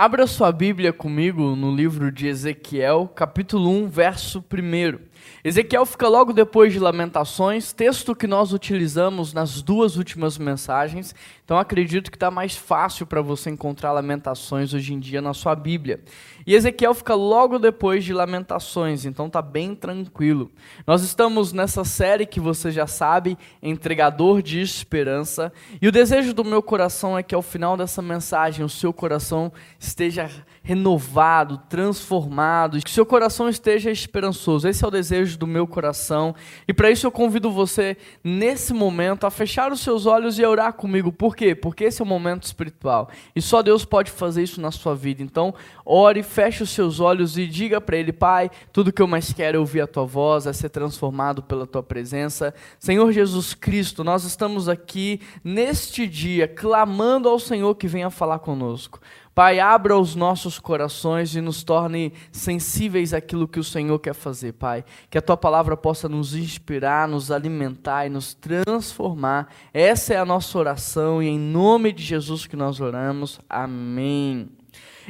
Abra sua Bíblia comigo no livro de Ezequiel, capítulo 1, verso 1. Ezequiel fica logo depois de Lamentações, texto que nós utilizamos nas duas últimas mensagens, então acredito que está mais fácil para você encontrar Lamentações hoje em dia na sua Bíblia. E Ezequiel fica logo depois de Lamentações, então está bem tranquilo. Nós estamos nessa série que você já sabe, Entregador de Esperança, e o desejo do meu coração é que ao final dessa mensagem o seu coração esteja renovado, transformado, que seu coração esteja esperançoso. Esse é o desejo do meu coração. E para isso eu convido você, nesse momento, a fechar os seus olhos e a orar comigo. Por quê? Porque esse é o momento espiritual. E só Deus pode fazer isso na sua vida. Então, ore, feche os seus olhos e diga para Ele, Pai, tudo que eu mais quero é ouvir a tua voz, é ser transformado pela tua presença. Senhor Jesus Cristo, nós estamos aqui neste dia clamando ao Senhor que venha falar conosco. Pai, abra os nossos corações e nos torne sensíveis àquilo que o Senhor quer fazer, Pai. Que a tua palavra possa nos inspirar, nos alimentar e nos transformar. Essa é a nossa oração e em nome de Jesus que nós oramos. Amém.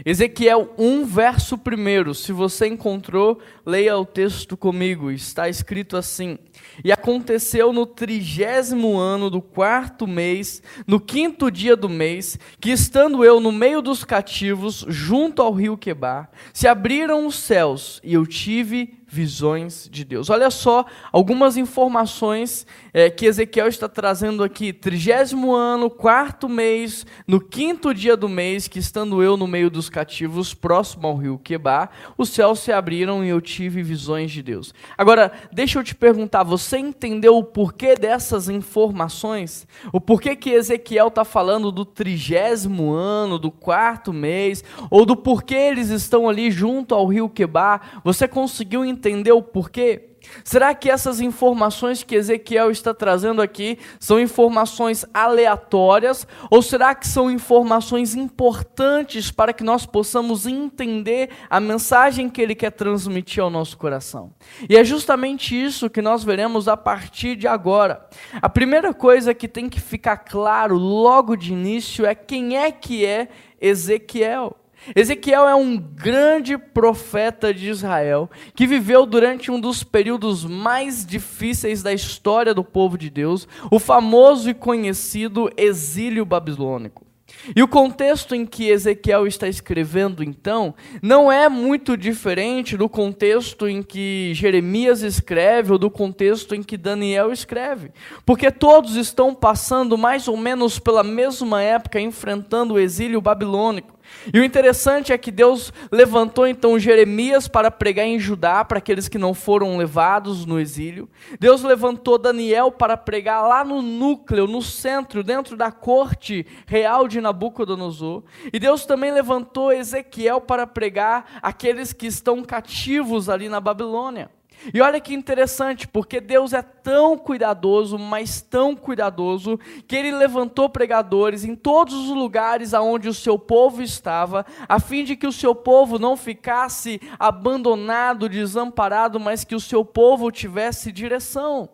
Ezequiel 1, verso 1. Se você encontrou, leia o texto comigo. Está escrito assim: E aconteceu no trigésimo ano do quarto mês, no quinto dia do mês, que estando eu no meio dos cativos, junto ao rio Quebar, se abriram os céus e eu tive visões de Deus. Olha só algumas informações é, que Ezequiel está trazendo aqui. Trigésimo ano, quarto mês, no quinto dia do mês, que estando eu no meio dos cativos, próximo ao rio Quebar, os céus se abriram e eu tive visões de Deus. Agora, deixa eu te perguntar, você entendeu o porquê dessas informações? O porquê que Ezequiel está falando do trigésimo ano, do quarto mês, ou do porquê eles estão ali junto ao rio Quebar? Você conseguiu entender entender o porquê? Será que essas informações que Ezequiel está trazendo aqui são informações aleatórias ou será que são informações importantes para que nós possamos entender a mensagem que ele quer transmitir ao nosso coração? E é justamente isso que nós veremos a partir de agora. A primeira coisa que tem que ficar claro logo de início é quem é que é Ezequiel. Ezequiel é um grande profeta de Israel que viveu durante um dos períodos mais difíceis da história do povo de Deus, o famoso e conhecido exílio babilônico. E o contexto em que Ezequiel está escrevendo, então, não é muito diferente do contexto em que Jeremias escreve ou do contexto em que Daniel escreve, porque todos estão passando mais ou menos pela mesma época, enfrentando o exílio babilônico. E o interessante é que Deus levantou então Jeremias para pregar em Judá, para aqueles que não foram levados no exílio. Deus levantou Daniel para pregar lá no núcleo, no centro, dentro da corte real de Nabucodonosor. E Deus também levantou Ezequiel para pregar aqueles que estão cativos ali na Babilônia. E olha que interessante, porque Deus é tão cuidadoso, mas tão cuidadoso, que ele levantou pregadores em todos os lugares aonde o seu povo estava, a fim de que o seu povo não ficasse abandonado, desamparado, mas que o seu povo tivesse direção.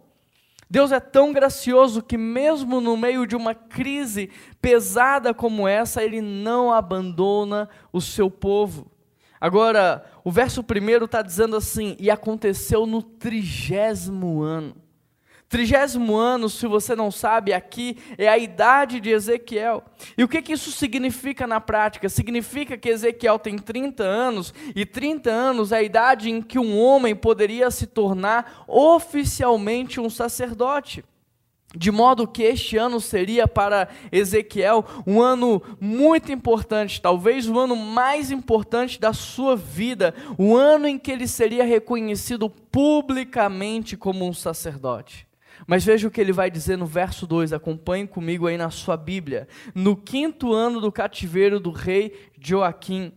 Deus é tão gracioso que, mesmo no meio de uma crise pesada como essa, Ele não abandona o seu povo. Agora, o verso primeiro está dizendo assim: e aconteceu no trigésimo ano. Trigésimo ano, se você não sabe, aqui é a idade de Ezequiel. E o que, que isso significa na prática? Significa que Ezequiel tem 30 anos, e 30 anos é a idade em que um homem poderia se tornar oficialmente um sacerdote. De modo que este ano seria para Ezequiel um ano muito importante, talvez o ano mais importante da sua vida, o ano em que ele seria reconhecido publicamente como um sacerdote. Mas veja o que ele vai dizer no verso 2, acompanhe comigo aí na sua Bíblia. No quinto ano do cativeiro do rei Joaquim,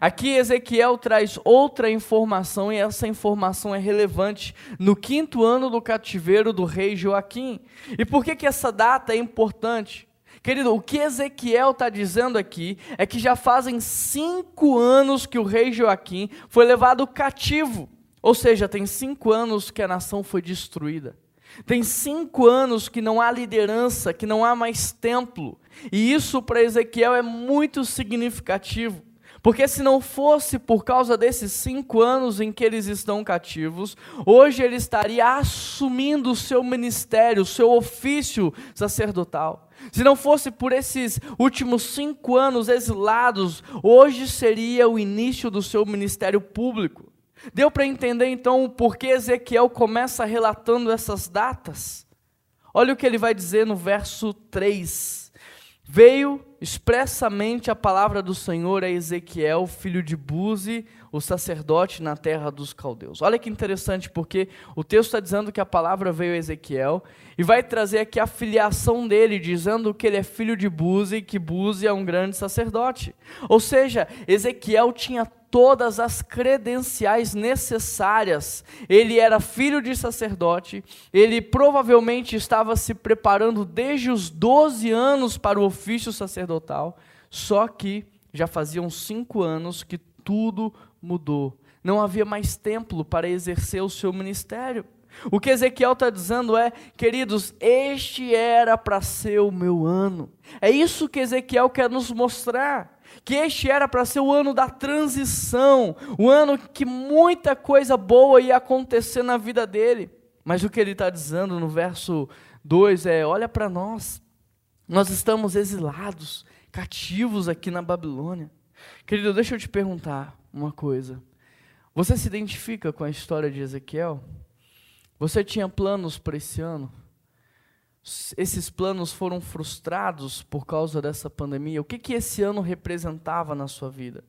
Aqui Ezequiel traz outra informação e essa informação é relevante no quinto ano do cativeiro do rei Joaquim. E por que, que essa data é importante? Querido, o que Ezequiel está dizendo aqui é que já fazem cinco anos que o rei Joaquim foi levado cativo. Ou seja, tem cinco anos que a nação foi destruída. Tem cinco anos que não há liderança, que não há mais templo. E isso para Ezequiel é muito significativo. Porque se não fosse por causa desses cinco anos em que eles estão cativos, hoje ele estaria assumindo o seu ministério, o seu ofício sacerdotal. Se não fosse por esses últimos cinco anos exilados, hoje seria o início do seu ministério público. Deu para entender então por que Ezequiel começa relatando essas datas? Olha o que ele vai dizer no verso 3. Veio expressamente a palavra do Senhor a Ezequiel, filho de Buzi, o sacerdote na terra dos caldeus. Olha que interessante, porque o texto está dizendo que a palavra veio a Ezequiel e vai trazer aqui a filiação dele, dizendo que ele é filho de Buzi e que Buzi é um grande sacerdote. Ou seja, Ezequiel tinha todas as credenciais necessárias. Ele era filho de sacerdote, ele provavelmente estava se preparando desde os 12 anos para o ofício sacerdotal, só que já faziam cinco anos que tudo mudou. Não havia mais templo para exercer o seu ministério. O que Ezequiel está dizendo é, queridos, este era para ser o meu ano. É isso que Ezequiel quer nos mostrar que este era para ser o ano da transição, o ano que muita coisa boa ia acontecer na vida dele. Mas o que ele está dizendo no verso 2 é: olha para nós, nós estamos exilados, cativos aqui na Babilônia. Querido, deixa eu te perguntar uma coisa. Você se identifica com a história de Ezequiel? Você tinha planos para esse ano? esses planos foram frustrados por causa dessa pandemia? O que, que esse ano representava na sua vida?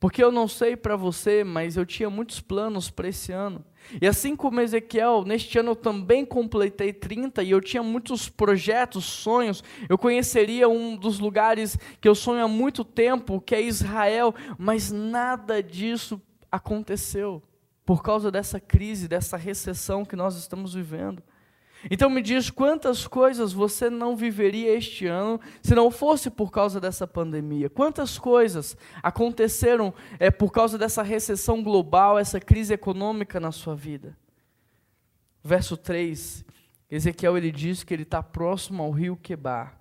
Porque eu não sei para você, mas eu tinha muitos planos para esse ano. E assim como Ezequiel, neste ano eu também completei 30 e eu tinha muitos projetos, sonhos. Eu conheceria um dos lugares que eu sonho há muito tempo, que é Israel, mas nada disso aconteceu por causa dessa crise, dessa recessão que nós estamos vivendo. Então me diz quantas coisas você não viveria este ano se não fosse por causa dessa pandemia? Quantas coisas aconteceram é, por causa dessa recessão global, essa crise econômica na sua vida? Verso 3, Ezequiel ele diz que ele está próximo ao rio Quebar.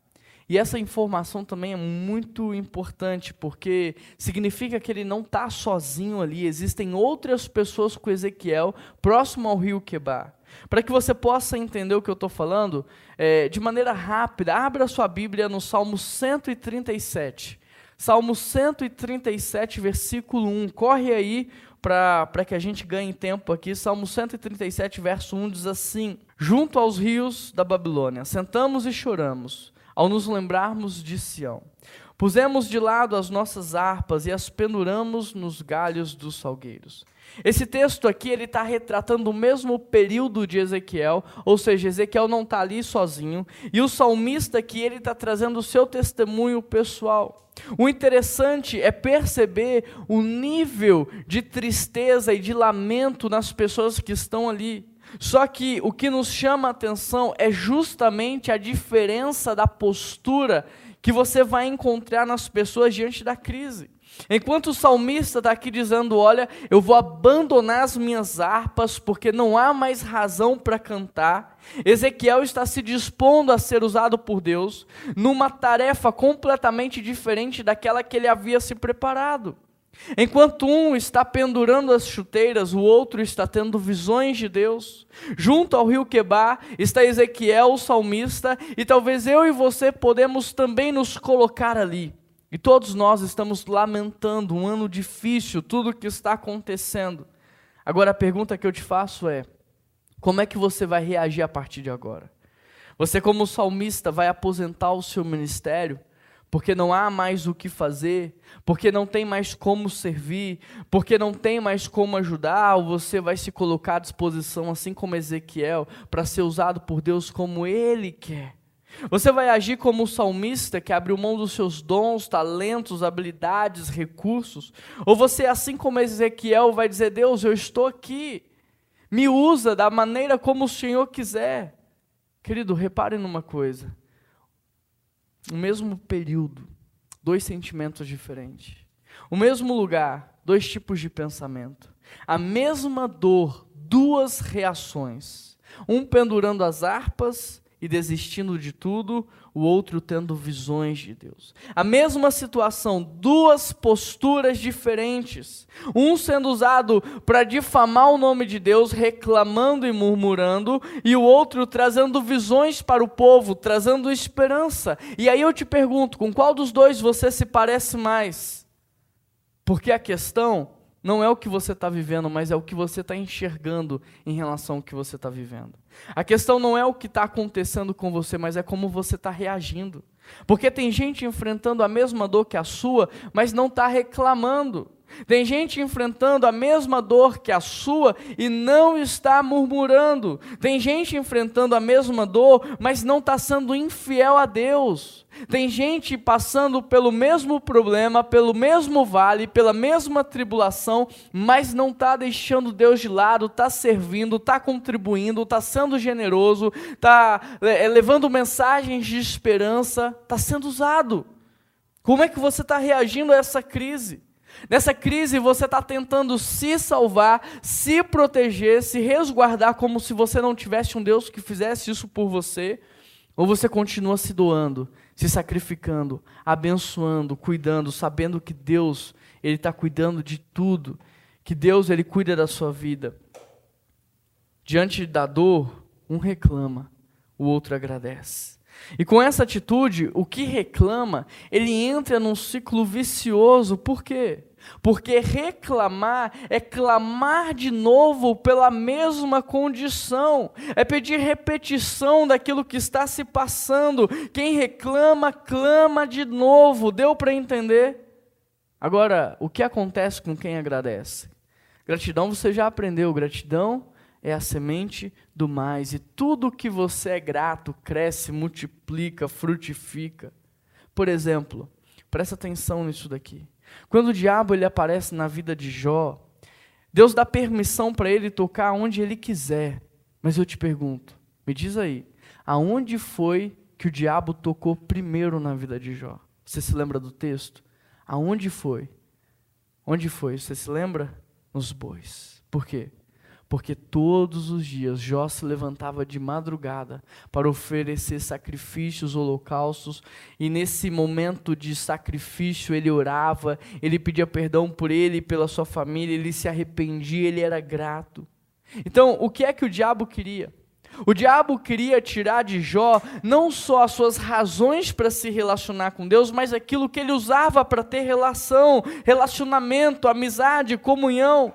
E essa informação também é muito importante, porque significa que ele não está sozinho ali, existem outras pessoas com Ezequiel próximo ao rio Quebar. Para que você possa entender o que eu estou falando, é, de maneira rápida, abra sua Bíblia no Salmo 137. Salmo 137, versículo 1. Corre aí para que a gente ganhe tempo aqui. Salmo 137, verso 1 diz assim: Junto aos rios da Babilônia, sentamos e choramos, ao nos lembrarmos de Sião. Pusemos de lado as nossas harpas e as penduramos nos galhos dos salgueiros. Esse texto aqui ele está retratando o mesmo período de Ezequiel, ou seja, Ezequiel não está ali sozinho, e o salmista aqui ele está trazendo o seu testemunho pessoal. O interessante é perceber o nível de tristeza e de lamento nas pessoas que estão ali. Só que o que nos chama a atenção é justamente a diferença da postura que você vai encontrar nas pessoas diante da crise. Enquanto o salmista está aqui dizendo: Olha, eu vou abandonar as minhas harpas porque não há mais razão para cantar. Ezequiel está se dispondo a ser usado por Deus numa tarefa completamente diferente daquela que ele havia se preparado. Enquanto um está pendurando as chuteiras, o outro está tendo visões de Deus. Junto ao rio Quebar está Ezequiel, o salmista, e talvez eu e você podemos também nos colocar ali. E todos nós estamos lamentando um ano difícil, tudo o que está acontecendo. Agora a pergunta que eu te faço é: como é que você vai reagir a partir de agora? Você, como salmista, vai aposentar o seu ministério? Porque não há mais o que fazer, porque não tem mais como servir, porque não tem mais como ajudar, você vai se colocar à disposição, assim como Ezequiel, para ser usado por Deus como Ele quer. Você vai agir como um salmista que abriu mão dos seus dons, talentos, habilidades, recursos? Ou você, assim como Ezequiel, vai dizer: Deus, eu estou aqui, me usa da maneira como o Senhor quiser? Querido, repare numa coisa: o mesmo período, dois sentimentos diferentes. O mesmo lugar, dois tipos de pensamento. A mesma dor, duas reações. Um pendurando as harpas e desistindo de tudo, o outro tendo visões de Deus. A mesma situação, duas posturas diferentes. Um sendo usado para difamar o nome de Deus, reclamando e murmurando, e o outro trazendo visões para o povo, trazendo esperança. E aí eu te pergunto, com qual dos dois você se parece mais? Porque a questão não é o que você está vivendo, mas é o que você está enxergando em relação ao que você está vivendo. A questão não é o que está acontecendo com você, mas é como você está reagindo. Porque tem gente enfrentando a mesma dor que a sua, mas não está reclamando. Tem gente enfrentando a mesma dor que a sua e não está murmurando. Tem gente enfrentando a mesma dor, mas não está sendo infiel a Deus. Tem gente passando pelo mesmo problema, pelo mesmo vale, pela mesma tribulação, mas não está deixando Deus de lado, está servindo, está contribuindo, está sendo generoso, está é, levando mensagens de esperança, está sendo usado. Como é que você está reagindo a essa crise? Nessa crise, você está tentando se salvar, se proteger, se resguardar, como se você não tivesse um Deus que fizesse isso por você, ou você continua se doando, se sacrificando, abençoando, cuidando, sabendo que Deus ele está cuidando de tudo, que Deus ele cuida da sua vida. Diante da dor, um reclama, o outro agradece. E com essa atitude, o que reclama, ele entra num ciclo vicioso. Por quê? Porque reclamar é clamar de novo pela mesma condição, é pedir repetição daquilo que está se passando. Quem reclama, clama de novo. Deu para entender? Agora, o que acontece com quem agradece? Gratidão você já aprendeu, gratidão é a semente do mais, e tudo que você é grato cresce, multiplica, frutifica. Por exemplo, presta atenção nisso daqui. Quando o diabo ele aparece na vida de Jó, Deus dá permissão para ele tocar onde ele quiser. Mas eu te pergunto, me diz aí, aonde foi que o diabo tocou primeiro na vida de Jó? Você se lembra do texto? Aonde foi? Onde foi? Você se lembra? Nos bois. Por quê? Porque todos os dias Jó se levantava de madrugada para oferecer sacrifícios, holocaustos, e nesse momento de sacrifício ele orava, ele pedia perdão por ele e pela sua família, ele se arrependia, ele era grato. Então, o que é que o diabo queria? O diabo queria tirar de Jó não só as suas razões para se relacionar com Deus, mas aquilo que ele usava para ter relação, relacionamento, amizade, comunhão.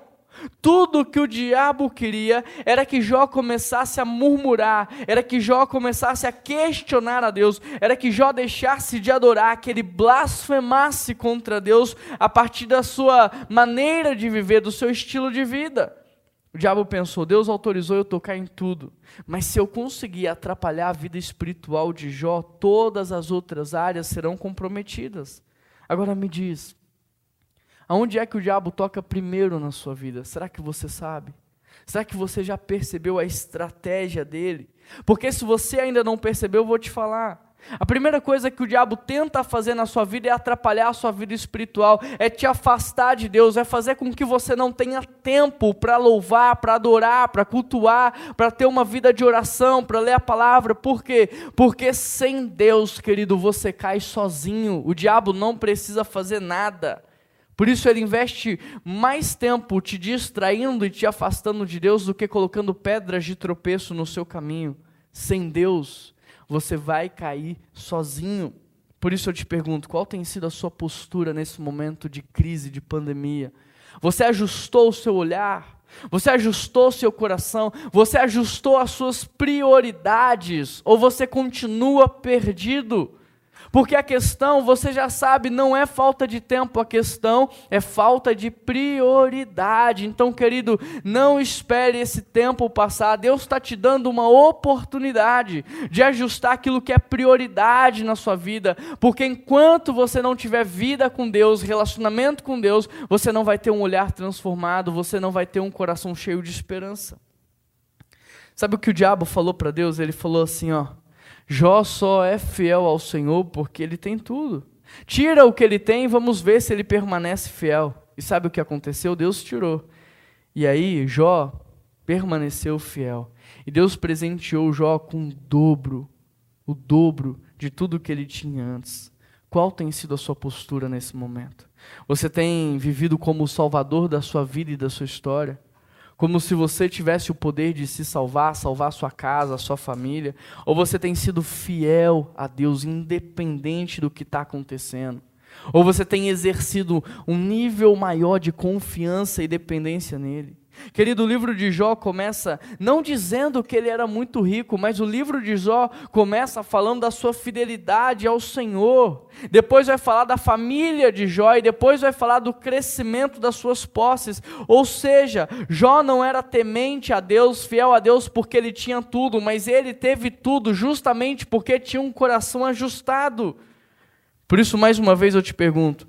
Tudo que o diabo queria era que Jó começasse a murmurar, era que Jó começasse a questionar a Deus, era que Jó deixasse de adorar, que ele blasfemasse contra Deus a partir da sua maneira de viver, do seu estilo de vida. O diabo pensou: Deus autorizou eu tocar em tudo, mas se eu conseguir atrapalhar a vida espiritual de Jó, todas as outras áreas serão comprometidas. Agora me diz, Aonde é que o diabo toca primeiro na sua vida? Será que você sabe? Será que você já percebeu a estratégia dele? Porque se você ainda não percebeu, eu vou te falar. A primeira coisa que o diabo tenta fazer na sua vida é atrapalhar a sua vida espiritual, é te afastar de Deus, é fazer com que você não tenha tempo para louvar, para adorar, para cultuar, para ter uma vida de oração, para ler a palavra. Por quê? Porque sem Deus, querido, você cai sozinho. O diabo não precisa fazer nada. Por isso ele investe mais tempo te distraindo e te afastando de Deus do que colocando pedras de tropeço no seu caminho. Sem Deus, você vai cair sozinho. Por isso eu te pergunto, qual tem sido a sua postura nesse momento de crise, de pandemia? Você ajustou o seu olhar? Você ajustou seu coração? Você ajustou as suas prioridades? Ou você continua perdido? Porque a questão, você já sabe, não é falta de tempo, a questão é falta de prioridade. Então, querido, não espere esse tempo passar. Deus está te dando uma oportunidade de ajustar aquilo que é prioridade na sua vida. Porque enquanto você não tiver vida com Deus, relacionamento com Deus, você não vai ter um olhar transformado, você não vai ter um coração cheio de esperança. Sabe o que o diabo falou para Deus? Ele falou assim, ó. Jó só é fiel ao Senhor porque ele tem tudo. Tira o que ele tem, vamos ver se ele permanece fiel. E sabe o que aconteceu? Deus tirou. E aí Jó permaneceu fiel. E Deus presenteou Jó com o dobro o dobro de tudo que ele tinha antes. Qual tem sido a sua postura nesse momento? Você tem vivido como o salvador da sua vida e da sua história? Como se você tivesse o poder de se salvar, salvar sua casa, sua família? Ou você tem sido fiel a Deus, independente do que está acontecendo? Ou você tem exercido um nível maior de confiança e dependência nele? Querido, o livro de Jó começa não dizendo que ele era muito rico, mas o livro de Jó começa falando da sua fidelidade ao Senhor. Depois vai falar da família de Jó e depois vai falar do crescimento das suas posses. Ou seja, Jó não era temente a Deus, fiel a Deus porque ele tinha tudo, mas ele teve tudo justamente porque tinha um coração ajustado. Por isso, mais uma vez eu te pergunto: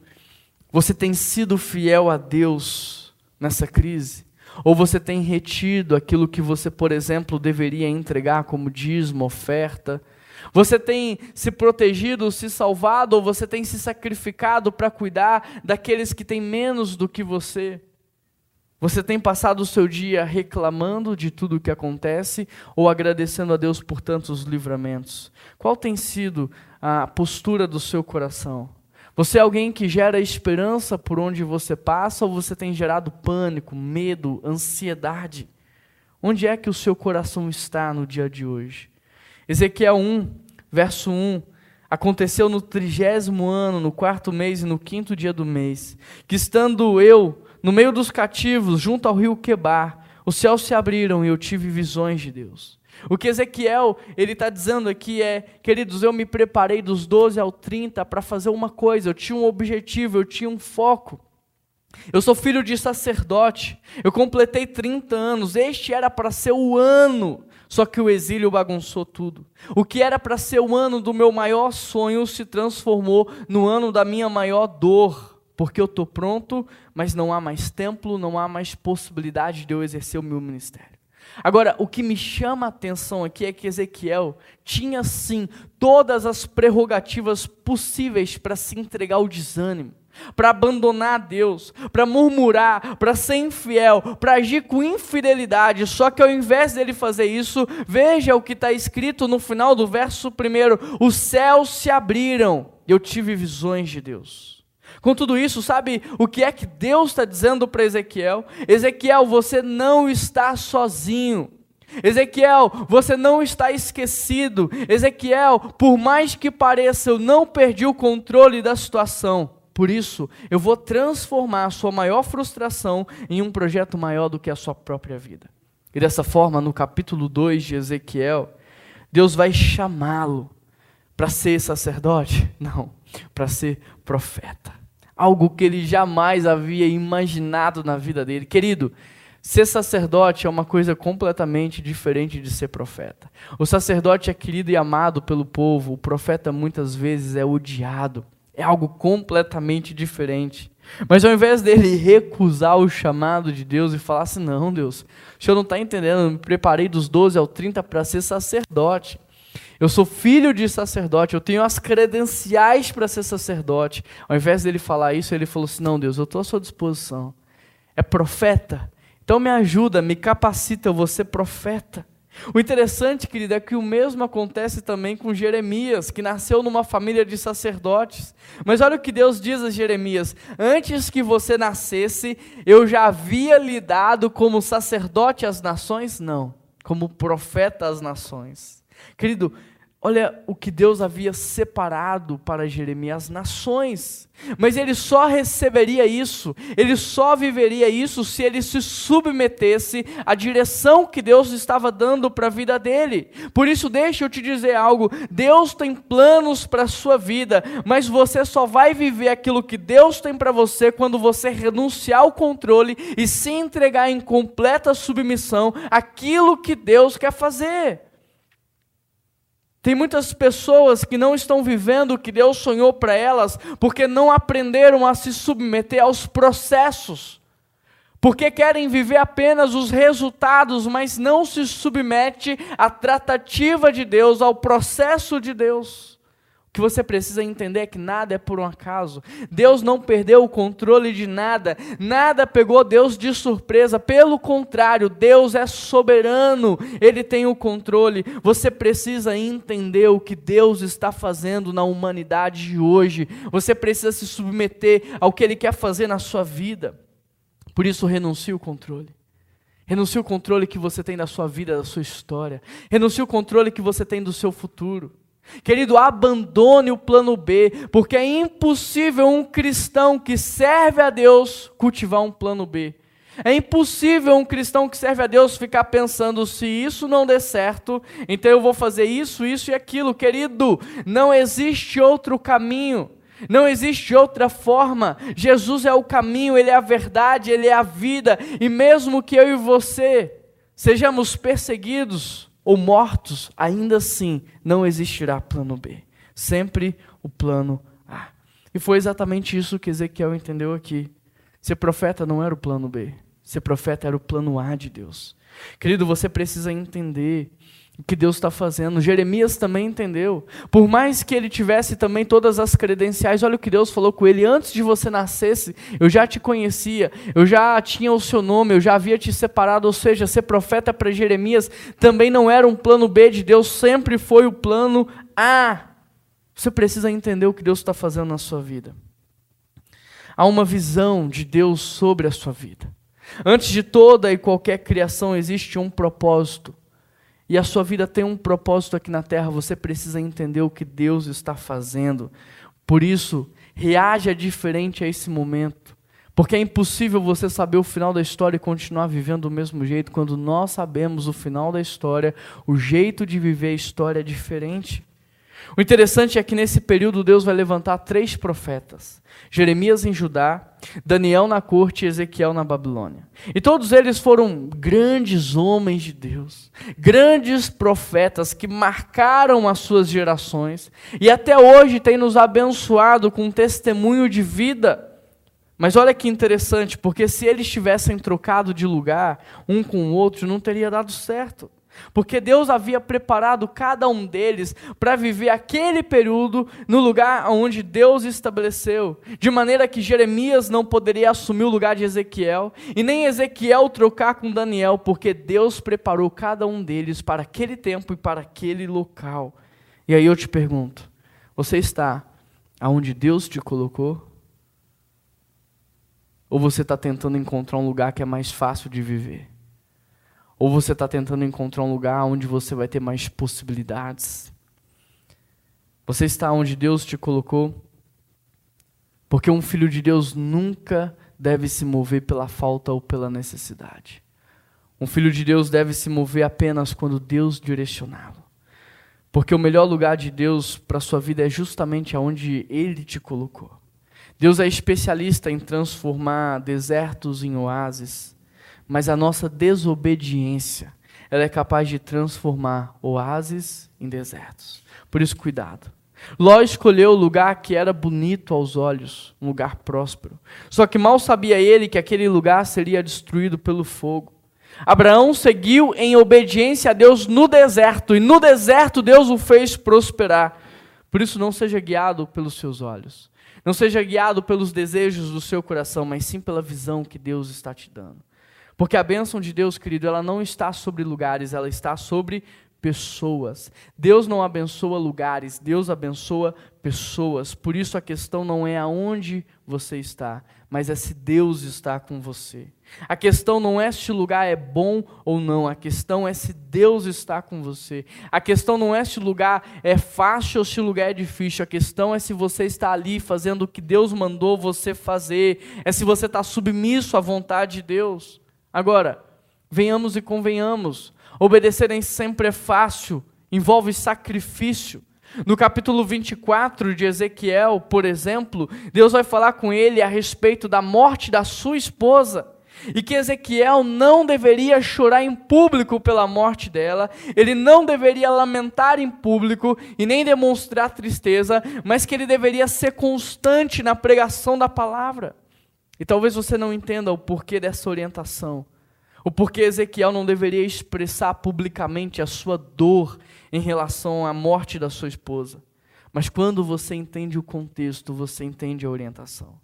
você tem sido fiel a Deus nessa crise? Ou você tem retido aquilo que você, por exemplo, deveria entregar como dízimo, oferta? Você tem se protegido, se salvado, ou você tem se sacrificado para cuidar daqueles que têm menos do que você? Você tem passado o seu dia reclamando de tudo o que acontece ou agradecendo a Deus por tantos livramentos? Qual tem sido a postura do seu coração? Você é alguém que gera esperança por onde você passa ou você tem gerado pânico, medo, ansiedade? Onde é que o seu coração está no dia de hoje? Ezequiel 1, verso 1. Aconteceu no trigésimo ano, no quarto mês e no quinto dia do mês, que estando eu no meio dos cativos, junto ao rio Quebar, os céus se abriram e eu tive visões de Deus. O que Ezequiel ele está dizendo aqui é, queridos, eu me preparei dos 12 ao 30 para fazer uma coisa, eu tinha um objetivo, eu tinha um foco. Eu sou filho de sacerdote, eu completei 30 anos, este era para ser o ano, só que o exílio bagunçou tudo. O que era para ser o ano do meu maior sonho se transformou no ano da minha maior dor, porque eu estou pronto, mas não há mais templo, não há mais possibilidade de eu exercer o meu ministério. Agora, o que me chama a atenção aqui é que Ezequiel tinha sim todas as prerrogativas possíveis para se entregar ao desânimo, para abandonar Deus, para murmurar, para ser infiel, para agir com infidelidade. Só que ao invés dele fazer isso, veja o que está escrito no final do verso primeiro: os céus se abriram eu tive visões de Deus. Com tudo isso, sabe o que é que Deus está dizendo para Ezequiel? Ezequiel, você não está sozinho. Ezequiel, você não está esquecido. Ezequiel, por mais que pareça, eu não perdi o controle da situação. Por isso, eu vou transformar a sua maior frustração em um projeto maior do que a sua própria vida. E dessa forma, no capítulo 2 de Ezequiel, Deus vai chamá-lo para ser sacerdote? Não, para ser profeta algo que ele jamais havia imaginado na vida dele. Querido, ser sacerdote é uma coisa completamente diferente de ser profeta. O sacerdote é querido e amado pelo povo, o profeta muitas vezes é odiado. É algo completamente diferente. Mas ao invés dele recusar o chamado de Deus e falar assim: não, Deus, o senhor não está entendendo, eu me preparei dos 12 ao 30 para ser sacerdote. Eu sou filho de sacerdote, eu tenho as credenciais para ser sacerdote. Ao invés dele falar isso, ele falou assim: Não, Deus, eu estou à sua disposição. É profeta? Então me ajuda, me capacita, eu vou ser profeta. O interessante, querido, é que o mesmo acontece também com Jeremias, que nasceu numa família de sacerdotes. Mas olha o que Deus diz a Jeremias: Antes que você nascesse, eu já havia lhe dado como sacerdote às nações? Não, como profeta às nações. Querido, Olha o que Deus havia separado para Jeremias, as nações. Mas ele só receberia isso, ele só viveria isso se ele se submetesse à direção que Deus estava dando para a vida dele. Por isso, deixa eu te dizer algo: Deus tem planos para a sua vida, mas você só vai viver aquilo que Deus tem para você quando você renunciar ao controle e se entregar em completa submissão àquilo que Deus quer fazer. Tem muitas pessoas que não estão vivendo o que Deus sonhou para elas, porque não aprenderam a se submeter aos processos. Porque querem viver apenas os resultados, mas não se submete à tratativa de Deus, ao processo de Deus. Que você precisa entender é que nada é por um acaso. Deus não perdeu o controle de nada, nada pegou Deus de surpresa. Pelo contrário, Deus é soberano, Ele tem o controle. Você precisa entender o que Deus está fazendo na humanidade de hoje. Você precisa se submeter ao que Ele quer fazer na sua vida. Por isso, renuncie o controle. Renuncie o controle que você tem da sua vida, da sua história. Renuncie o controle que você tem do seu futuro. Querido, abandone o plano B, porque é impossível um cristão que serve a Deus cultivar um plano B. É impossível um cristão que serve a Deus ficar pensando: se isso não der certo, então eu vou fazer isso, isso e aquilo. Querido, não existe outro caminho, não existe outra forma. Jesus é o caminho, Ele é a verdade, Ele é a vida, e mesmo que eu e você sejamos perseguidos, ou mortos, ainda assim não existirá plano B. Sempre o plano A. E foi exatamente isso que Ezequiel entendeu aqui. Ser profeta não era o plano B. Ser profeta era o plano A de Deus. Querido, você precisa entender o que Deus está fazendo. Jeremias também entendeu. Por mais que ele tivesse também todas as credenciais, olha o que Deus falou com ele: antes de você nascesse, eu já te conhecia, eu já tinha o seu nome, eu já havia te separado. Ou seja, ser profeta para Jeremias também não era um plano B de Deus, sempre foi o plano A. Você precisa entender o que Deus está fazendo na sua vida. Há uma visão de Deus sobre a sua vida. Antes de toda e qualquer criação existe um propósito e a sua vida tem um propósito aqui na terra, você precisa entender o que Deus está fazendo. Por isso, reaja diferente a esse momento. Porque é impossível você saber o final da história e continuar vivendo do mesmo jeito quando nós sabemos o final da história, o jeito de viver a história é diferente. O interessante é que nesse período Deus vai levantar três profetas: Jeremias em Judá, Daniel na corte e Ezequiel na Babilônia. E todos eles foram grandes homens de Deus, grandes profetas que marcaram as suas gerações e até hoje têm nos abençoado com um testemunho de vida. Mas olha que interessante, porque se eles tivessem trocado de lugar um com o outro, não teria dado certo. Porque Deus havia preparado cada um deles para viver aquele período no lugar onde Deus estabeleceu, de maneira que Jeremias não poderia assumir o lugar de Ezequiel e nem Ezequiel trocar com Daniel, porque Deus preparou cada um deles para aquele tempo e para aquele local. E aí eu te pergunto: você está aonde Deus te colocou? Ou você está tentando encontrar um lugar que é mais fácil de viver? Ou você está tentando encontrar um lugar onde você vai ter mais possibilidades? Você está onde Deus te colocou? Porque um filho de Deus nunca deve se mover pela falta ou pela necessidade. Um filho de Deus deve se mover apenas quando Deus direcioná-lo. Porque o melhor lugar de Deus para a sua vida é justamente aonde Ele te colocou. Deus é especialista em transformar desertos em oásis mas a nossa desobediência, ela é capaz de transformar oásis em desertos. Por isso, cuidado. Ló escolheu o lugar que era bonito aos olhos, um lugar próspero. Só que mal sabia ele que aquele lugar seria destruído pelo fogo. Abraão seguiu em obediência a Deus no deserto, e no deserto Deus o fez prosperar. Por isso, não seja guiado pelos seus olhos, não seja guiado pelos desejos do seu coração, mas sim pela visão que Deus está te dando. Porque a bênção de Deus, querido, ela não está sobre lugares, ela está sobre pessoas. Deus não abençoa lugares, Deus abençoa pessoas. Por isso a questão não é aonde você está, mas é se Deus está com você. A questão não é se o lugar é bom ou não, a questão é se Deus está com você. A questão não é se o lugar é fácil ou se o lugar é difícil, a questão é se você está ali fazendo o que Deus mandou você fazer, é se você está submisso à vontade de Deus. Agora, venhamos e convenhamos, obedecer nem sempre é fácil, envolve sacrifício. No capítulo 24 de Ezequiel, por exemplo, Deus vai falar com ele a respeito da morte da sua esposa. E que Ezequiel não deveria chorar em público pela morte dela, ele não deveria lamentar em público e nem demonstrar tristeza, mas que ele deveria ser constante na pregação da palavra. E talvez você não entenda o porquê dessa orientação. O porquê Ezequiel não deveria expressar publicamente a sua dor em relação à morte da sua esposa. Mas quando você entende o contexto, você entende a orientação.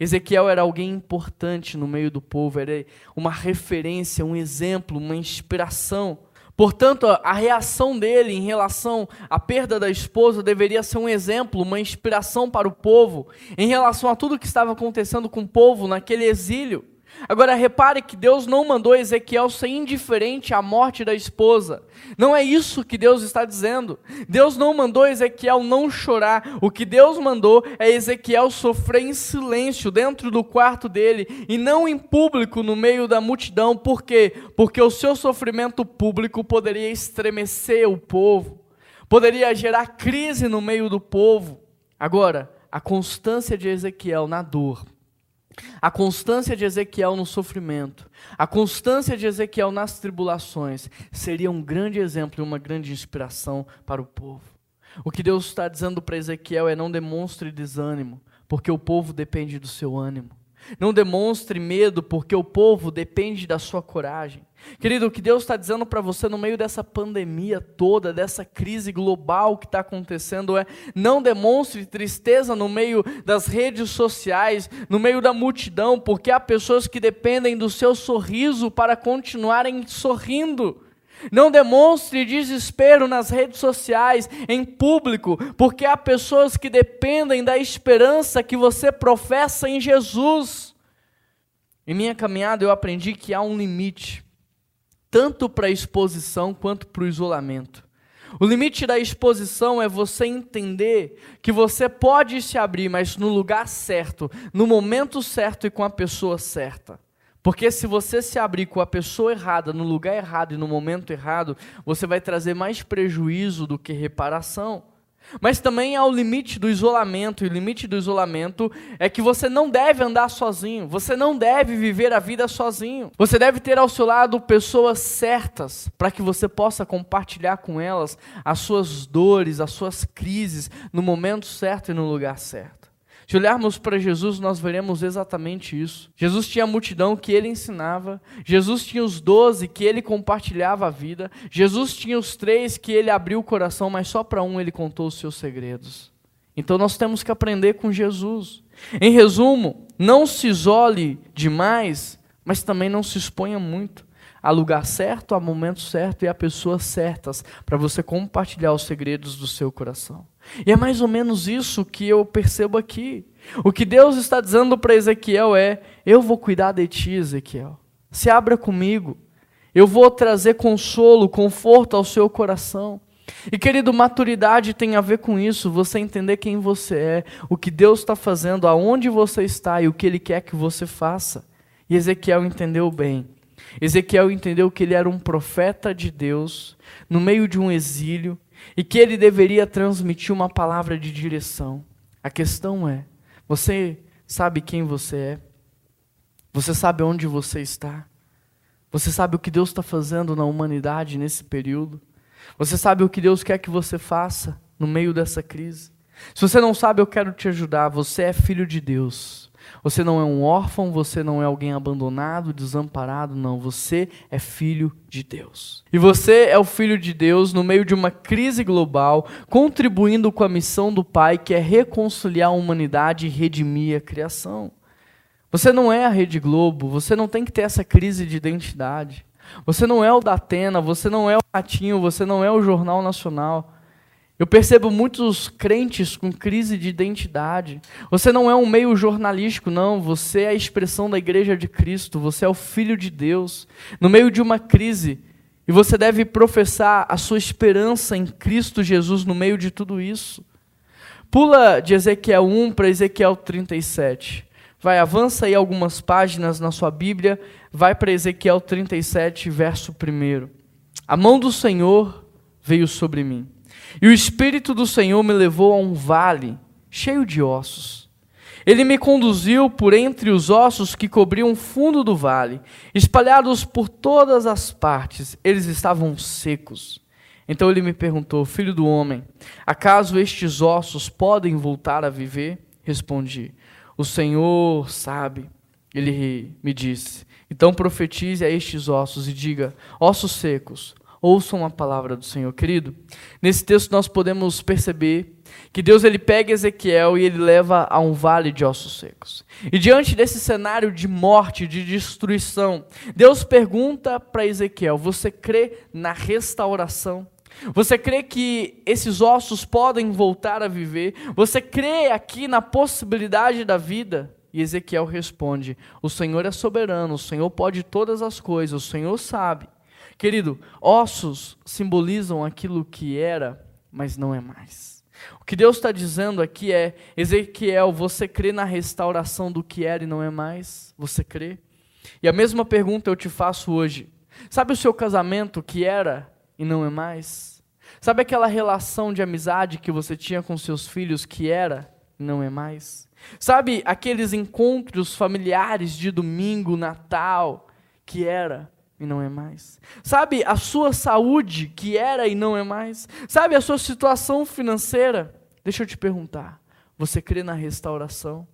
Ezequiel era alguém importante no meio do povo, era uma referência, um exemplo, uma inspiração. Portanto, a reação dele em relação à perda da esposa deveria ser um exemplo, uma inspiração para o povo, em relação a tudo que estava acontecendo com o povo naquele exílio. Agora repare que Deus não mandou Ezequiel ser indiferente à morte da esposa. Não é isso que Deus está dizendo. Deus não mandou Ezequiel não chorar. O que Deus mandou é Ezequiel sofrer em silêncio dentro do quarto dele e não em público no meio da multidão. Por quê? Porque o seu sofrimento público poderia estremecer o povo, poderia gerar crise no meio do povo. Agora, a constância de Ezequiel na dor a constância de Ezequiel no sofrimento, a constância de Ezequiel nas tribulações, seria um grande exemplo e uma grande inspiração para o povo. O que Deus está dizendo para Ezequiel é: não demonstre desânimo, porque o povo depende do seu ânimo. Não demonstre medo, porque o povo depende da sua coragem. Querido, o que Deus está dizendo para você no meio dessa pandemia toda, dessa crise global que está acontecendo, é: não demonstre tristeza no meio das redes sociais, no meio da multidão, porque há pessoas que dependem do seu sorriso para continuarem sorrindo. Não demonstre desespero nas redes sociais, em público, porque há pessoas que dependem da esperança que você professa em Jesus. Em minha caminhada eu aprendi que há um limite, tanto para a exposição quanto para o isolamento. O limite da exposição é você entender que você pode se abrir, mas no lugar certo, no momento certo e com a pessoa certa. Porque se você se abrir com a pessoa errada, no lugar errado e no momento errado, você vai trazer mais prejuízo do que reparação. Mas também há o limite do isolamento, e o limite do isolamento é que você não deve andar sozinho, você não deve viver a vida sozinho. Você deve ter ao seu lado pessoas certas para que você possa compartilhar com elas as suas dores, as suas crises no momento certo e no lugar certo. Se olharmos para Jesus, nós veremos exatamente isso. Jesus tinha a multidão que ele ensinava, Jesus tinha os doze que ele compartilhava a vida, Jesus tinha os três que ele abriu o coração, mas só para um ele contou os seus segredos. Então nós temos que aprender com Jesus. Em resumo, não se isole demais, mas também não se exponha muito. Há lugar certo, há momento certo e há pessoas certas para você compartilhar os segredos do seu coração. E é mais ou menos isso que eu percebo aqui. O que Deus está dizendo para Ezequiel é: Eu vou cuidar de ti, Ezequiel. Se abra comigo. Eu vou trazer consolo, conforto ao seu coração. E querido, maturidade tem a ver com isso, você entender quem você é, o que Deus está fazendo, aonde você está e o que Ele quer que você faça. E Ezequiel entendeu bem. Ezequiel entendeu que ele era um profeta de Deus, no meio de um exílio, e que ele deveria transmitir uma palavra de direção. A questão é: você sabe quem você é? Você sabe onde você está? Você sabe o que Deus está fazendo na humanidade nesse período? Você sabe o que Deus quer que você faça no meio dessa crise? Se você não sabe, eu quero te ajudar. Você é filho de Deus. Você não é um órfão, você não é alguém abandonado, desamparado, não. Você é filho de Deus. E você é o filho de Deus no meio de uma crise global, contribuindo com a missão do Pai, que é reconciliar a humanidade e redimir a criação. Você não é a Rede Globo, você não tem que ter essa crise de identidade. Você não é o da Atena, você não é o Ratinho, você não é o Jornal Nacional. Eu percebo muitos crentes com crise de identidade. Você não é um meio jornalístico, não. Você é a expressão da igreja de Cristo. Você é o filho de Deus. No meio de uma crise. E você deve professar a sua esperança em Cristo Jesus no meio de tudo isso. Pula de Ezequiel 1 para Ezequiel 37. Vai, avança aí algumas páginas na sua Bíblia. Vai para Ezequiel 37, verso 1. A mão do Senhor veio sobre mim e o Espírito do Senhor me levou a um vale cheio de ossos. Ele me conduziu por entre os ossos que cobriam o fundo do vale, espalhados por todas as partes, eles estavam secos. Então ele me perguntou: Filho do homem, acaso estes ossos podem voltar a viver? Respondi: O Senhor sabe. Ele me disse: Então profetize a estes ossos e diga: Ossos secos, Ouçam a palavra do Senhor, querido. Nesse texto nós podemos perceber que Deus ele pega Ezequiel e ele leva a um vale de ossos secos. E diante desse cenário de morte, de destruição, Deus pergunta para Ezequiel: Você crê na restauração? Você crê que esses ossos podem voltar a viver? Você crê aqui na possibilidade da vida? E Ezequiel responde: O Senhor é soberano, o Senhor pode todas as coisas, o Senhor sabe. Querido, ossos simbolizam aquilo que era, mas não é mais. O que Deus está dizendo aqui é: Ezequiel, você crê na restauração do que era e não é mais? Você crê? E a mesma pergunta eu te faço hoje. Sabe o seu casamento que era e não é mais? Sabe aquela relação de amizade que você tinha com seus filhos que era e não é mais? Sabe aqueles encontros familiares de domingo, Natal, que era e não é mais. Sabe a sua saúde, que era e não é mais. Sabe a sua situação financeira. Deixa eu te perguntar: você crê na restauração?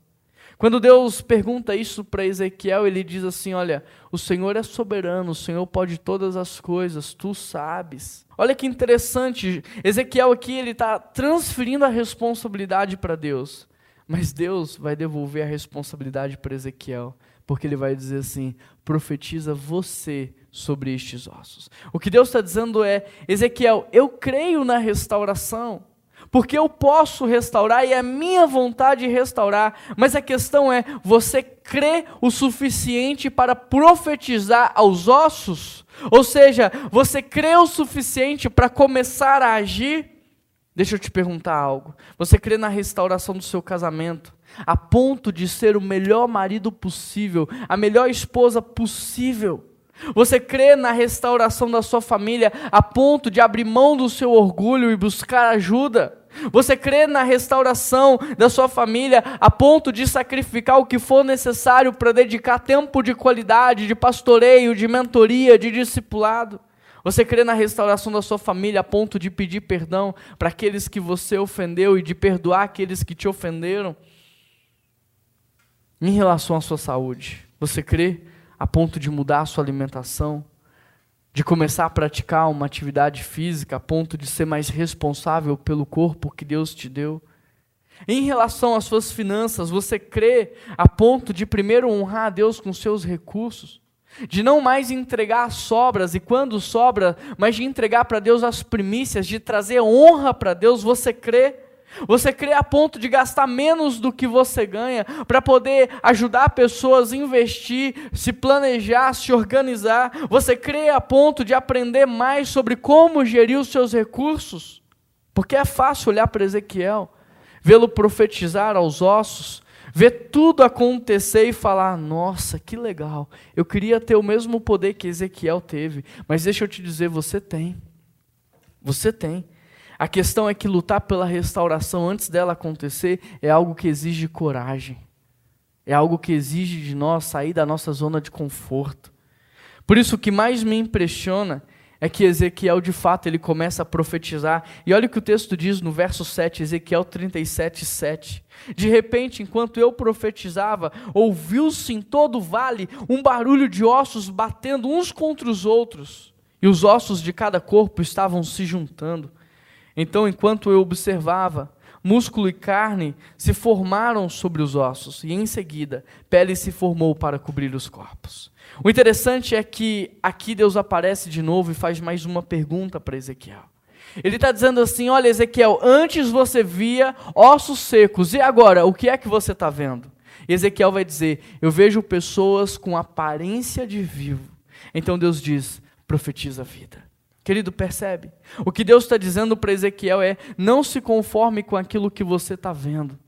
Quando Deus pergunta isso para Ezequiel, ele diz assim: Olha, o Senhor é soberano, o Senhor pode todas as coisas, tu sabes. Olha que interessante, Ezequiel aqui ele está transferindo a responsabilidade para Deus, mas Deus vai devolver a responsabilidade para Ezequiel, porque ele vai dizer assim: profetiza você sobre estes ossos. O que Deus está dizendo é: Ezequiel, eu creio na restauração, porque eu posso restaurar e é minha vontade restaurar, mas a questão é: você crê o suficiente para profetizar aos ossos? Ou seja, você crê o suficiente para começar a agir? Deixa eu te perguntar algo. Você crê na restauração do seu casamento, a ponto de ser o melhor marido possível, a melhor esposa possível? Você crê na restauração da sua família a ponto de abrir mão do seu orgulho e buscar ajuda? Você crê na restauração da sua família a ponto de sacrificar o que for necessário para dedicar tempo de qualidade, de pastoreio, de mentoria, de discipulado? Você crê na restauração da sua família a ponto de pedir perdão para aqueles que você ofendeu e de perdoar aqueles que te ofenderam? Em relação à sua saúde, você crê a ponto de mudar a sua alimentação, de começar a praticar uma atividade física, a ponto de ser mais responsável pelo corpo que Deus te deu. Em relação às suas finanças, você crê a ponto de primeiro honrar a Deus com seus recursos, de não mais entregar sobras e quando sobra, mas de entregar para Deus as primícias, de trazer honra para Deus, você crê? Você crê a ponto de gastar menos do que você ganha para poder ajudar pessoas a investir, se planejar, se organizar. Você crê a ponto de aprender mais sobre como gerir os seus recursos. Porque é fácil olhar para Ezequiel, vê-lo profetizar aos ossos, ver tudo acontecer e falar: nossa, que legal, eu queria ter o mesmo poder que Ezequiel teve. Mas deixa eu te dizer: você tem. Você tem. A questão é que lutar pela restauração antes dela acontecer é algo que exige coragem. É algo que exige de nós sair da nossa zona de conforto. Por isso o que mais me impressiona é que Ezequiel, de fato, ele começa a profetizar. E olha o que o texto diz no verso 7, Ezequiel 37, 7. De repente, enquanto eu profetizava, ouviu-se em todo o vale um barulho de ossos batendo uns contra os outros. E os ossos de cada corpo estavam se juntando. Então, enquanto eu observava, músculo e carne se formaram sobre os ossos, e em seguida, pele se formou para cobrir os corpos. O interessante é que aqui Deus aparece de novo e faz mais uma pergunta para Ezequiel. Ele está dizendo assim: Olha, Ezequiel, antes você via ossos secos, e agora, o que é que você está vendo? Ezequiel vai dizer: Eu vejo pessoas com aparência de vivo. Então Deus diz: profetiza a vida. Querido, percebe? O que Deus está dizendo para Ezequiel é: não se conforme com aquilo que você está vendo,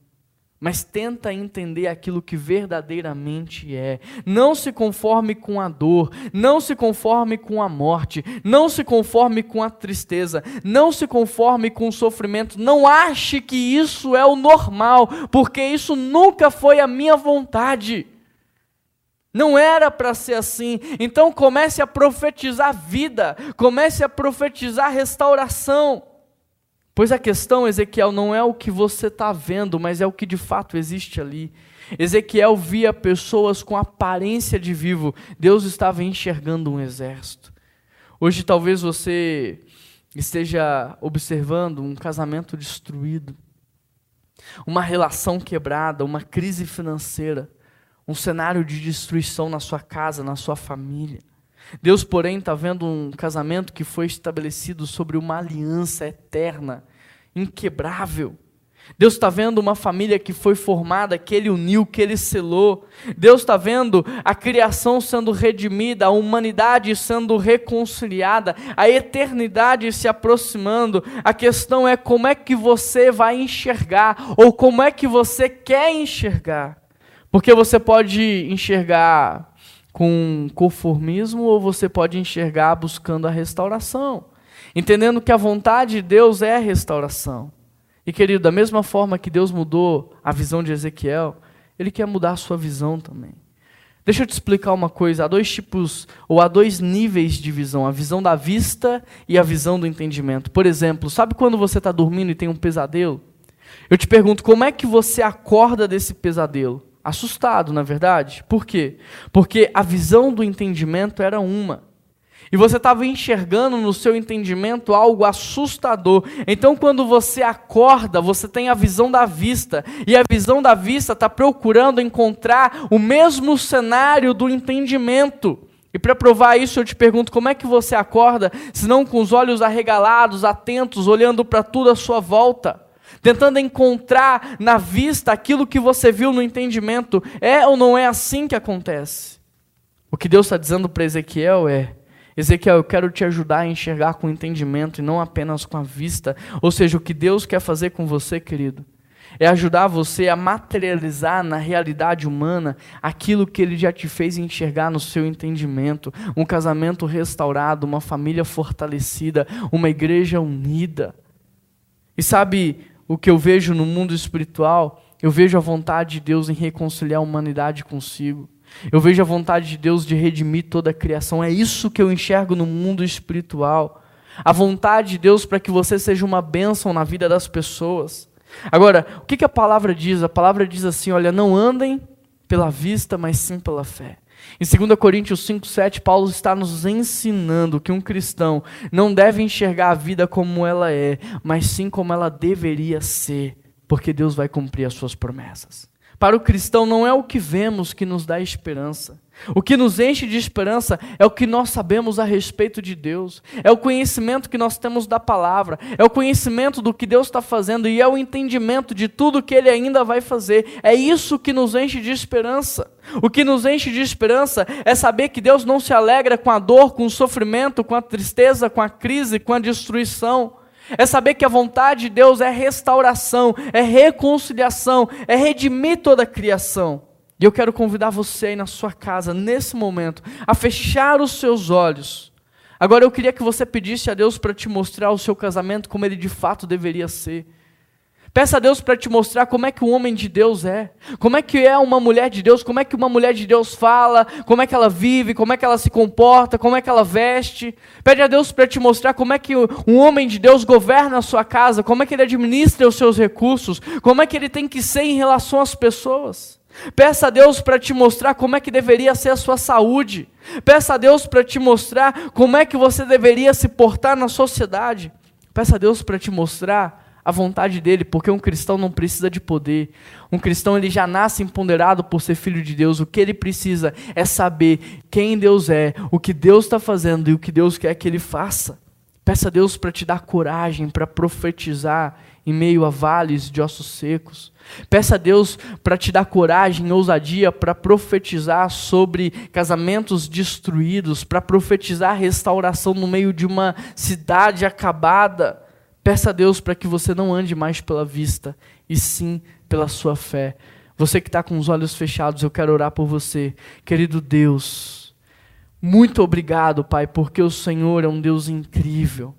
mas tenta entender aquilo que verdadeiramente é. Não se conforme com a dor, não se conforme com a morte, não se conforme com a tristeza, não se conforme com o sofrimento. Não ache que isso é o normal, porque isso nunca foi a minha vontade. Não era para ser assim. Então comece a profetizar vida, comece a profetizar restauração. Pois a questão, Ezequiel, não é o que você está vendo, mas é o que de fato existe ali. Ezequiel via pessoas com aparência de vivo, Deus estava enxergando um exército. Hoje talvez você esteja observando um casamento destruído, uma relação quebrada, uma crise financeira, um cenário de destruição na sua casa, na sua família. Deus, porém, está vendo um casamento que foi estabelecido sobre uma aliança eterna, inquebrável. Deus está vendo uma família que foi formada, que Ele uniu, que Ele selou. Deus está vendo a criação sendo redimida, a humanidade sendo reconciliada, a eternidade se aproximando. A questão é como é que você vai enxergar, ou como é que você quer enxergar. Porque você pode enxergar com conformismo, ou você pode enxergar buscando a restauração, entendendo que a vontade de Deus é a restauração. E querido, da mesma forma que Deus mudou a visão de Ezequiel, Ele quer mudar a sua visão também. Deixa eu te explicar uma coisa: há dois tipos, ou há dois níveis de visão: a visão da vista e a visão do entendimento. Por exemplo, sabe quando você está dormindo e tem um pesadelo? Eu te pergunto, como é que você acorda desse pesadelo? Assustado, na verdade. Por quê? Porque a visão do entendimento era uma. E você estava enxergando no seu entendimento algo assustador. Então, quando você acorda, você tem a visão da vista. E a visão da vista está procurando encontrar o mesmo cenário do entendimento. E para provar isso, eu te pergunto: como é que você acorda, se não com os olhos arregalados, atentos, olhando para tudo à sua volta? Tentando encontrar na vista aquilo que você viu no entendimento. É ou não é assim que acontece? O que Deus está dizendo para Ezequiel é: Ezequiel, eu quero te ajudar a enxergar com entendimento e não apenas com a vista. Ou seja, o que Deus quer fazer com você, querido, é ajudar você a materializar na realidade humana aquilo que Ele já te fez enxergar no seu entendimento. Um casamento restaurado, uma família fortalecida, uma igreja unida. E sabe o que eu vejo no mundo espiritual? Eu vejo a vontade de Deus em reconciliar a humanidade consigo. Eu vejo a vontade de Deus de redimir toda a criação. É isso que eu enxergo no mundo espiritual. A vontade de Deus para que você seja uma bênção na vida das pessoas. Agora, o que, que a palavra diz? A palavra diz assim: olha, não andem pela vista, mas sim pela fé. Em 2 Coríntios 5,7, Paulo está nos ensinando que um cristão não deve enxergar a vida como ela é, mas sim como ela deveria ser, porque Deus vai cumprir as suas promessas. Para o cristão, não é o que vemos que nos dá esperança. O que nos enche de esperança é o que nós sabemos a respeito de Deus, é o conhecimento que nós temos da palavra, é o conhecimento do que Deus está fazendo e é o entendimento de tudo que Ele ainda vai fazer. É isso que nos enche de esperança. O que nos enche de esperança é saber que Deus não se alegra com a dor, com o sofrimento, com a tristeza, com a crise, com a destruição é saber que a vontade de Deus é restauração, é reconciliação, é redimir toda a criação. E eu quero convidar você aí na sua casa, nesse momento, a fechar os seus olhos. Agora eu queria que você pedisse a Deus para te mostrar o seu casamento como ele de fato deveria ser. Peça a Deus para te mostrar como é que um homem de Deus é, como é que é uma mulher de Deus, como é que uma mulher de Deus fala, como é que ela vive, como é que ela se comporta, como é que ela veste. Pede a Deus para te mostrar como é que um homem de Deus governa a sua casa, como é que ele administra os seus recursos, como é que ele tem que ser em relação às pessoas. Peça a Deus para te mostrar como é que deveria ser a sua saúde. Peça a Deus para te mostrar como é que você deveria se portar na sociedade. Peça a Deus para te mostrar a vontade dele, porque um cristão não precisa de poder. Um cristão ele já nasce empoderado por ser filho de Deus. O que ele precisa é saber quem Deus é, o que Deus está fazendo e o que Deus quer que ele faça. Peça a Deus para te dar coragem para profetizar em meio a vales de ossos secos. Peça a Deus para te dar coragem e ousadia para profetizar sobre casamentos destruídos, para profetizar restauração no meio de uma cidade acabada. Peça a Deus para que você não ande mais pela vista, e sim pela sua fé. Você que está com os olhos fechados, eu quero orar por você. Querido Deus, muito obrigado, Pai, porque o Senhor é um Deus incrível.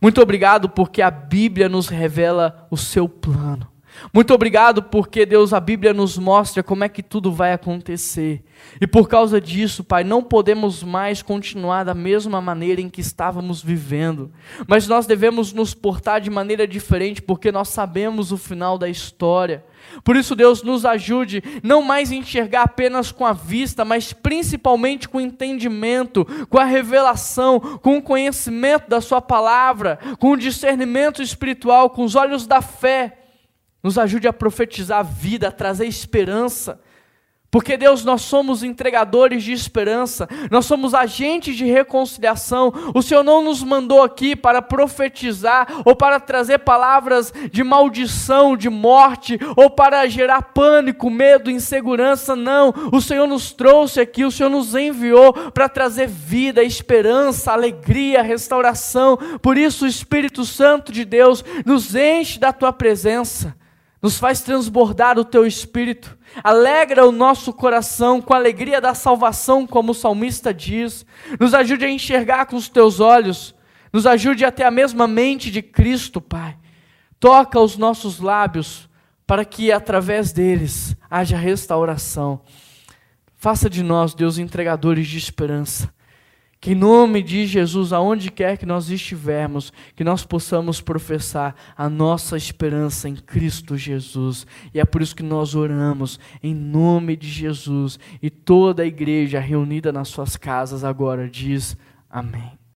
Muito obrigado porque a Bíblia nos revela o seu plano. Muito obrigado porque, Deus, a Bíblia nos mostra como é que tudo vai acontecer. E por causa disso, Pai, não podemos mais continuar da mesma maneira em que estávamos vivendo. Mas nós devemos nos portar de maneira diferente porque nós sabemos o final da história. Por isso, Deus nos ajude não mais enxergar apenas com a vista, mas principalmente com o entendimento, com a revelação, com o conhecimento da Sua palavra, com o discernimento espiritual, com os olhos da fé nos ajude a profetizar a vida, a trazer esperança. Porque, Deus, nós somos entregadores de esperança, nós somos agentes de reconciliação. O Senhor não nos mandou aqui para profetizar ou para trazer palavras de maldição, de morte, ou para gerar pânico, medo, insegurança. Não. O Senhor nos trouxe aqui, o Senhor nos enviou para trazer vida, esperança, alegria, restauração. Por isso, o Espírito Santo de Deus nos enche da tua presença nos faz transbordar o teu espírito, alegra o nosso coração com a alegria da salvação, como o salmista diz, nos ajude a enxergar com os teus olhos, nos ajude a ter a mesma mente de Cristo, Pai. Toca os nossos lábios para que através deles haja restauração. Faça de nós, Deus, entregadores de esperança. Que em nome de Jesus, aonde quer que nós estivermos, que nós possamos professar a nossa esperança em Cristo Jesus. E é por isso que nós oramos em nome de Jesus. E toda a igreja reunida nas suas casas agora diz: Amém.